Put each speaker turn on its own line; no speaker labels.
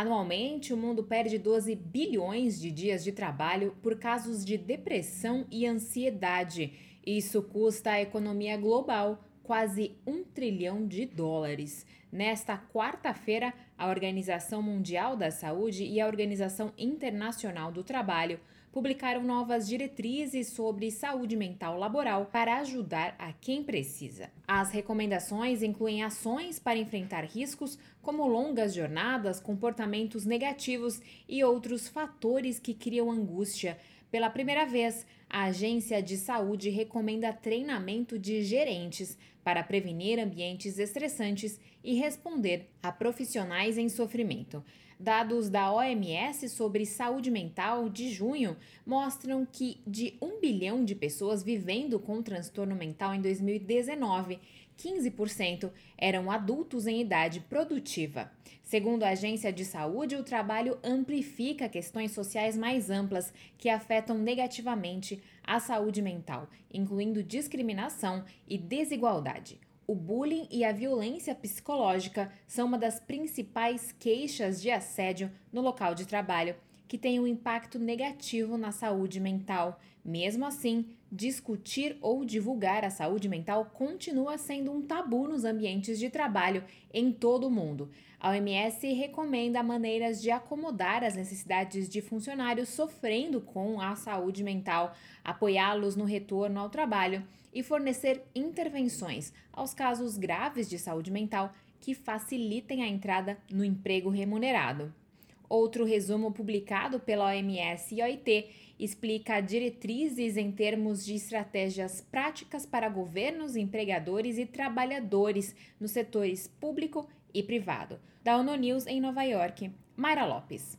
Anualmente, o mundo perde 12 bilhões de dias de trabalho por casos de depressão e ansiedade. Isso custa à economia global quase um trilhão de dólares. Nesta quarta-feira, a Organização Mundial da Saúde e a Organização Internacional do Trabalho publicaram novas diretrizes sobre saúde mental laboral para ajudar a quem precisa. As recomendações incluem ações para enfrentar riscos como longas jornadas, comportamentos negativos e outros fatores que criam angústia. Pela primeira vez, a Agência de Saúde recomenda treinamento de gerentes para prevenir ambientes estressantes e responder a profissionais em sofrimento. Dados da OMS sobre saúde mental de junho mostram que de 1 bilhão de pessoas vivendo com transtorno mental em 2019, 15% eram adultos em idade produtiva. Segundo a Agência de Saúde, o trabalho amplifica questões sociais mais amplas que afetam negativamente a saúde mental, incluindo discriminação e desigualdade. O bullying e a violência psicológica são uma das principais queixas de assédio no local de trabalho, que tem um impacto negativo na saúde mental. Mesmo assim, discutir ou divulgar a saúde mental continua sendo um tabu nos ambientes de trabalho em todo o mundo. A OMS recomenda maneiras de acomodar as necessidades de funcionários sofrendo com a saúde mental, apoiá-los no retorno ao trabalho e fornecer intervenções aos casos graves de saúde mental que facilitem a entrada no emprego remunerado. Outro resumo publicado pela OMS e OIT explica diretrizes em termos de estratégias práticas para governos, empregadores e trabalhadores nos setores público e privado. Da ONU News em Nova York, Mayra Lopes.